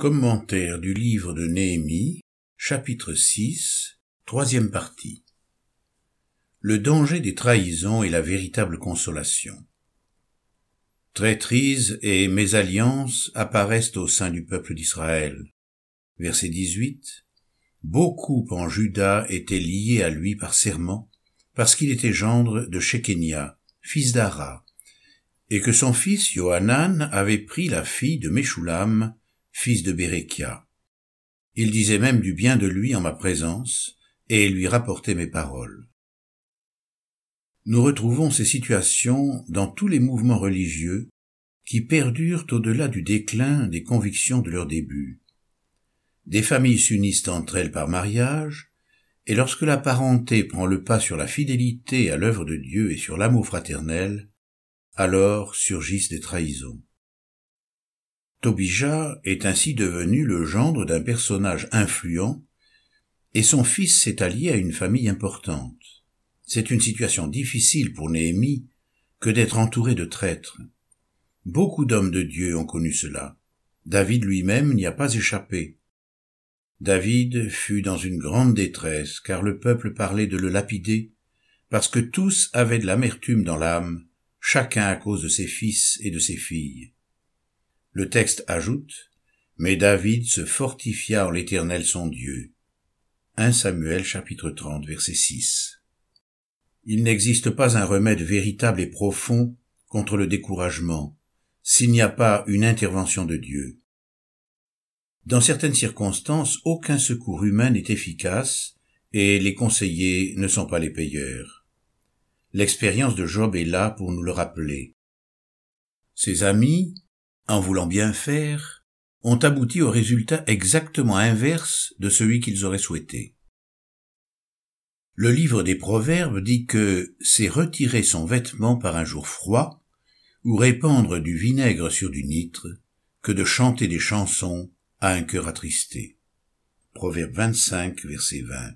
Commentaire du livre de Néhémie, chapitre 6, troisième partie. Le danger des trahisons et la véritable consolation. Traîtrise et mésalliance apparaissent au sein du peuple d'Israël. Verset 18. Beaucoup en Juda étaient liés à lui par serment, parce qu'il était gendre de Shekenia, fils d'Ara, et que son fils Johanan avait pris la fille de Meshulam, fils de Bérékia. Il disait même du bien de lui en ma présence, et lui rapportait mes paroles. Nous retrouvons ces situations dans tous les mouvements religieux qui perdurent au-delà du déclin des convictions de leur début. Des familles s'unissent entre elles par mariage, et lorsque la parenté prend le pas sur la fidélité à l'œuvre de Dieu et sur l'amour fraternel, alors surgissent des trahisons. Tobija est ainsi devenu le gendre d'un personnage influent, et son fils s'est allié à une famille importante. C'est une situation difficile pour Néhémie que d'être entouré de traîtres. Beaucoup d'hommes de Dieu ont connu cela. David lui-même n'y a pas échappé. David fut dans une grande détresse, car le peuple parlait de le lapider, parce que tous avaient de l'amertume dans l'âme, chacun à cause de ses fils et de ses filles. Le texte ajoute, Mais David se fortifia en l'Éternel son Dieu. 1 Samuel chapitre 30 verset 6. Il n'existe pas un remède véritable et profond contre le découragement s'il n'y a pas une intervention de Dieu. Dans certaines circonstances, aucun secours humain n'est efficace et les conseillers ne sont pas les payeurs. L'expérience de Job est là pour nous le rappeler. Ses amis, en voulant bien faire, ont abouti au résultat exactement inverse de celui qu'ils auraient souhaité. Le livre des Proverbes dit que c'est retirer son vêtement par un jour froid, ou répandre du vinaigre sur du nitre, que de chanter des chansons à un cœur attristé. Proverbe 25, verset 20.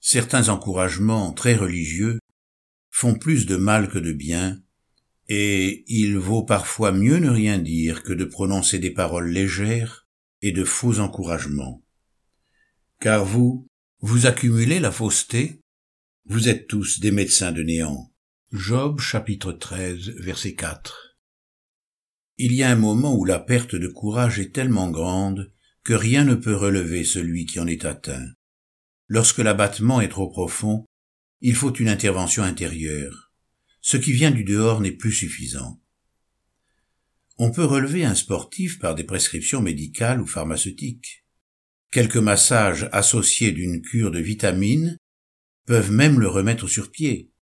Certains encouragements très religieux font plus de mal que de bien, et il vaut parfois mieux ne rien dire que de prononcer des paroles légères et de faux encouragements. Car vous, vous accumulez la fausseté, vous êtes tous des médecins de néant. Job chapitre 13 verset 4 Il y a un moment où la perte de courage est tellement grande que rien ne peut relever celui qui en est atteint. Lorsque l'abattement est trop profond, il faut une intervention intérieure ce qui vient du dehors n'est plus suffisant. On peut relever un sportif par des prescriptions médicales ou pharmaceutiques. Quelques massages associés d'une cure de vitamines peuvent même le remettre sur pied.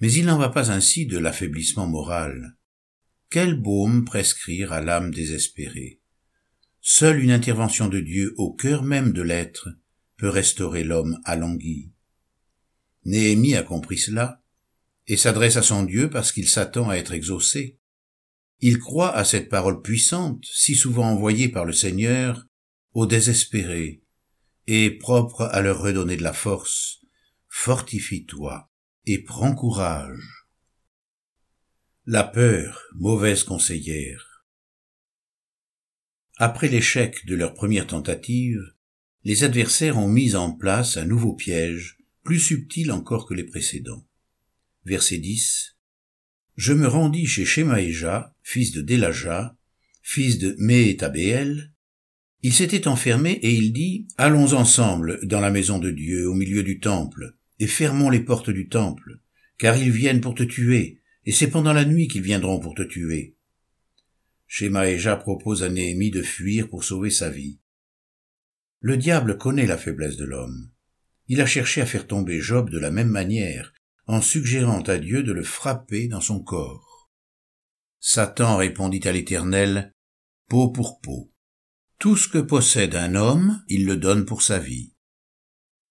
Mais il n'en va pas ainsi de l'affaiblissement moral. Quel baume prescrire à l'âme désespérée? Seule une intervention de Dieu au cœur même de l'être peut restaurer l'homme alangui. Néhémie a compris cela et s'adresse à son Dieu parce qu'il s'attend à être exaucé. Il croit à cette parole puissante, si souvent envoyée par le Seigneur, aux désespérés, et propre à leur redonner de la force. Fortifie-toi et prends courage. La peur, mauvaise conseillère. Après l'échec de leur première tentative, les adversaires ont mis en place un nouveau piège, plus subtil encore que les précédents verset 10. Je me rendis chez Shemaéja, fils de Délaja, fils de Méhétabéel. Il s'était enfermé et il dit, Allons ensemble dans la maison de Dieu, au milieu du temple, et fermons les portes du temple, car ils viennent pour te tuer, et c'est pendant la nuit qu'ils viendront pour te tuer. Shemaéja propose à Néhémie de fuir pour sauver sa vie. Le diable connaît la faiblesse de l'homme. Il a cherché à faire tomber Job de la même manière, en suggérant à Dieu de le frapper dans son corps. Satan répondit à l'Éternel, peau pour peau. Tout ce que possède un homme, il le donne pour sa vie.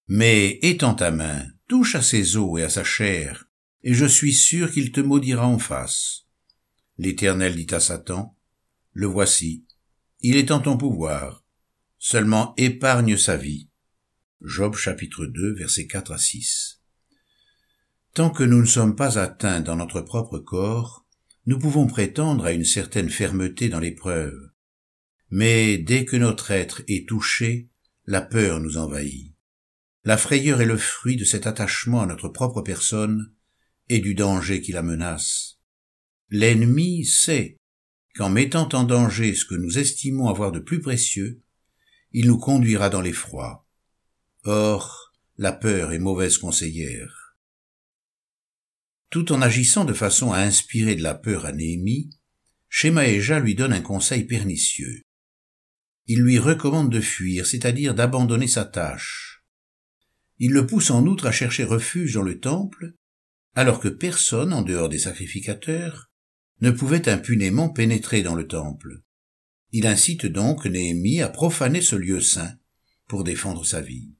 Mais étends ta main, touche à ses os et à sa chair, et je suis sûr qu'il te maudira en face. L'Éternel dit à Satan, Le voici, il est en ton pouvoir, seulement épargne sa vie. Job chapitre 2 versets 4 à 6. Tant que nous ne sommes pas atteints dans notre propre corps, nous pouvons prétendre à une certaine fermeté dans l'épreuve. Mais dès que notre être est touché, la peur nous envahit. La frayeur est le fruit de cet attachement à notre propre personne et du danger qui la menace. L'ennemi sait qu'en mettant en danger ce que nous estimons avoir de plus précieux, il nous conduira dans l'effroi. Or, la peur est mauvaise conseillère. Tout en agissant de façon à inspirer de la peur à Néhémie, Shemaéja lui donne un conseil pernicieux. Il lui recommande de fuir, c'est-à-dire d'abandonner sa tâche. Il le pousse en outre à chercher refuge dans le temple, alors que personne, en dehors des sacrificateurs, ne pouvait impunément pénétrer dans le temple. Il incite donc Néhémie à profaner ce lieu saint pour défendre sa vie.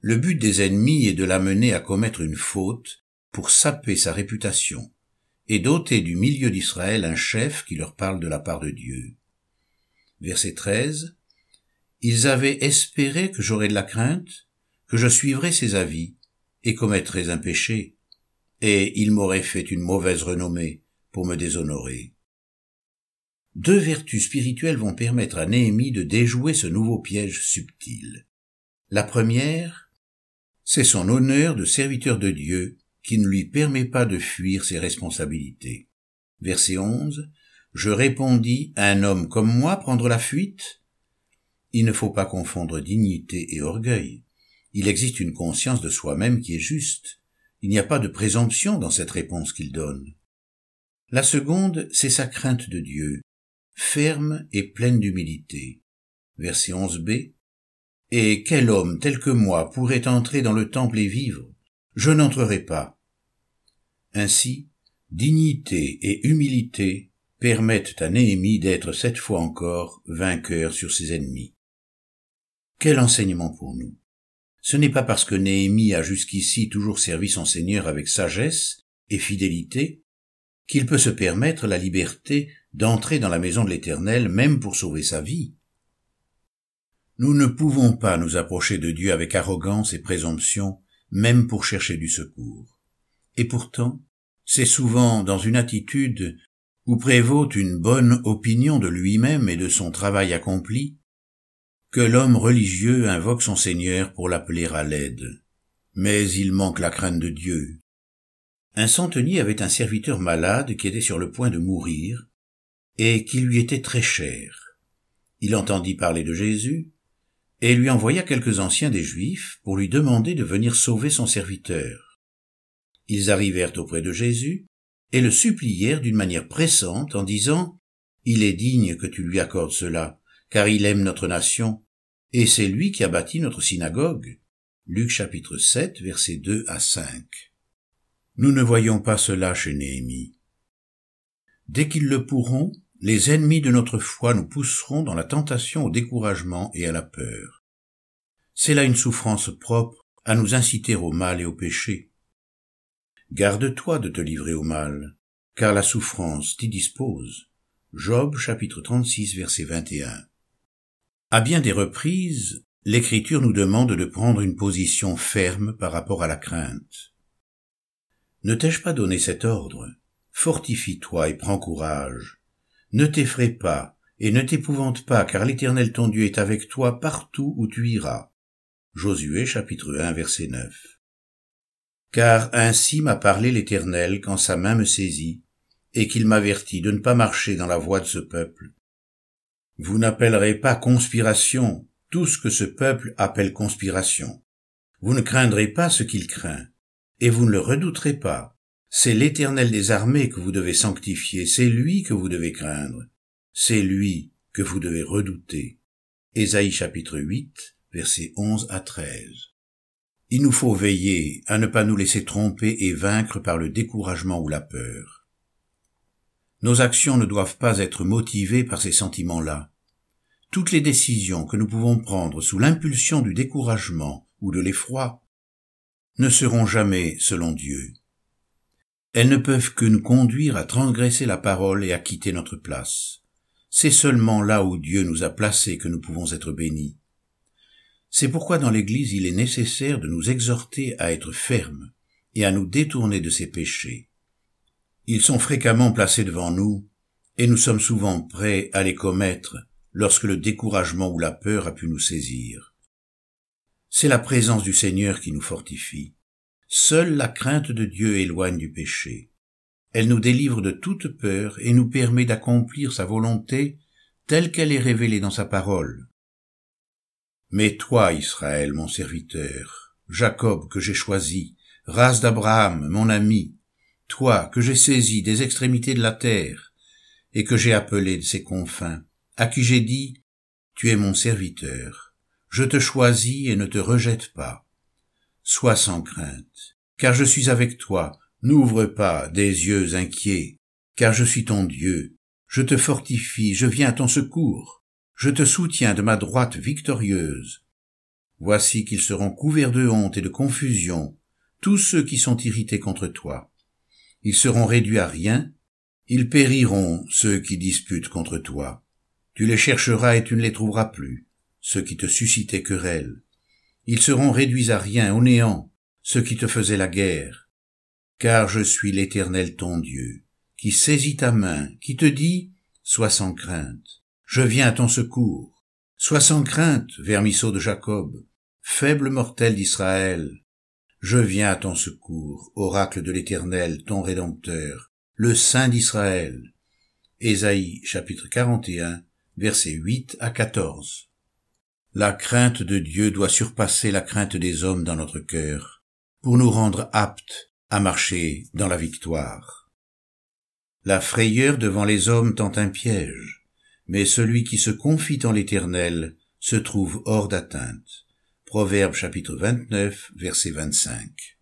Le but des ennemis est de l'amener à commettre une faute pour saper sa réputation et doter du milieu d'Israël un chef qui leur parle de la part de Dieu. Verset 13. Ils avaient espéré que j'aurais de la crainte, que je suivrais ses avis et commettrais un péché, et ils m'auraient fait une mauvaise renommée pour me déshonorer. Deux vertus spirituelles vont permettre à Néhémie de déjouer ce nouveau piège subtil. La première, c'est son honneur de serviteur de Dieu qui ne lui permet pas de fuir ses responsabilités. Verset 11. Je répondis, un homme comme moi prendre la fuite? Il ne faut pas confondre dignité et orgueil. Il existe une conscience de soi-même qui est juste. Il n'y a pas de présomption dans cette réponse qu'il donne. La seconde, c'est sa crainte de Dieu, ferme et pleine d'humilité. Verset 11b. Et quel homme tel que moi pourrait entrer dans le temple et vivre? Je n'entrerai pas. Ainsi, dignité et humilité permettent à Néhémie d'être cette fois encore vainqueur sur ses ennemis. Quel enseignement pour nous. Ce n'est pas parce que Néhémie a jusqu'ici toujours servi son Seigneur avec sagesse et fidélité qu'il peut se permettre la liberté d'entrer dans la maison de l'Éternel même pour sauver sa vie. Nous ne pouvons pas nous approcher de Dieu avec arrogance et présomption, même pour chercher du secours. Et pourtant, c'est souvent dans une attitude où prévaut une bonne opinion de lui-même et de son travail accompli, que l'homme religieux invoque son Seigneur pour l'appeler à l'aide. Mais il manque la crainte de Dieu. Un centenier avait un serviteur malade qui était sur le point de mourir, et qui lui était très cher. Il entendit parler de Jésus, et lui envoya quelques anciens des Juifs pour lui demander de venir sauver son serviteur. Ils arrivèrent auprès de Jésus, et le supplièrent d'une manière pressante en disant Il est digne que tu lui accordes cela, car il aime notre nation, et c'est lui qui a bâti notre synagogue. Luc chapitre 7, versets 2 à 5. Nous ne voyons pas cela chez Néhémie. Dès qu'ils le pourront, les ennemis de notre foi nous pousseront dans la tentation au découragement et à la peur. C'est là une souffrance propre à nous inciter au mal et au péché. Garde-toi de te livrer au mal, car la souffrance t'y dispose. Job chapitre 36 verset 21. À bien des reprises, l'Écriture nous demande de prendre une position ferme par rapport à la crainte. Ne t'ai-je pas donné cet ordre? Fortifie-toi et prends courage. Ne t'effraie pas et ne t'épouvante pas, car l'Éternel ton Dieu est avec toi partout où tu iras. Josué chapitre 1 verset 9. Car ainsi m'a parlé l'Éternel quand sa main me saisit, et qu'il m'avertit de ne pas marcher dans la voie de ce peuple, vous n'appellerez pas conspiration tout ce que ce peuple appelle conspiration. Vous ne craindrez pas ce qu'il craint, et vous ne le redouterez pas. C'est l'Éternel des armées que vous devez sanctifier, c'est lui que vous devez craindre, c'est lui que vous devez redouter. Ésaïe chapitre 8, versets 11 à 13. Il nous faut veiller à ne pas nous laisser tromper et vaincre par le découragement ou la peur. Nos actions ne doivent pas être motivées par ces sentiments-là. Toutes les décisions que nous pouvons prendre sous l'impulsion du découragement ou de l'effroi ne seront jamais selon Dieu. Elles ne peuvent que nous conduire à transgresser la parole et à quitter notre place. C'est seulement là où Dieu nous a placés que nous pouvons être bénis. C'est pourquoi dans l'Église il est nécessaire de nous exhorter à être fermes et à nous détourner de ces péchés. Ils sont fréquemment placés devant nous, et nous sommes souvent prêts à les commettre lorsque le découragement ou la peur a pu nous saisir. C'est la présence du Seigneur qui nous fortifie. Seule la crainte de Dieu éloigne du péché. Elle nous délivre de toute peur et nous permet d'accomplir sa volonté telle qu'elle est révélée dans sa parole. Mais toi, Israël, mon serviteur, Jacob que j'ai choisi, race d'Abraham, mon ami, toi que j'ai saisi des extrémités de la terre, et que j'ai appelé de ses confins, à qui j'ai dit, Tu es mon serviteur, je te choisis et ne te rejette pas. Sois sans crainte, car je suis avec toi, n'ouvre pas des yeux inquiets, car je suis ton Dieu, je te fortifie, je viens à ton secours, je te soutiens de ma droite victorieuse. Voici qu'ils seront couverts de honte et de confusion, tous ceux qui sont irrités contre toi. Ils seront réduits à rien, ils périront ceux qui disputent contre toi. Tu les chercheras et tu ne les trouveras plus, ceux qui te suscitaient querelle. Ils seront réduits à rien, au néant, ceux qui te faisaient la guerre. Car je suis l'Éternel ton Dieu, qui saisit ta main, qui te dit, Sois sans crainte, je viens à ton secours. Sois sans crainte, vermisseau de Jacob, faible mortel d'Israël. Je viens à ton secours, oracle de l'Éternel, ton Rédempteur, le Saint d'Israël. Ésaïe chapitre 41, versets 8 à 14. La crainte de Dieu doit surpasser la crainte des hommes dans notre cœur, pour nous rendre aptes à marcher dans la victoire. La frayeur devant les hommes tente un piège, mais celui qui se confie en l'Éternel se trouve hors d'atteinte. Proverbe chapitre 29, verset 25.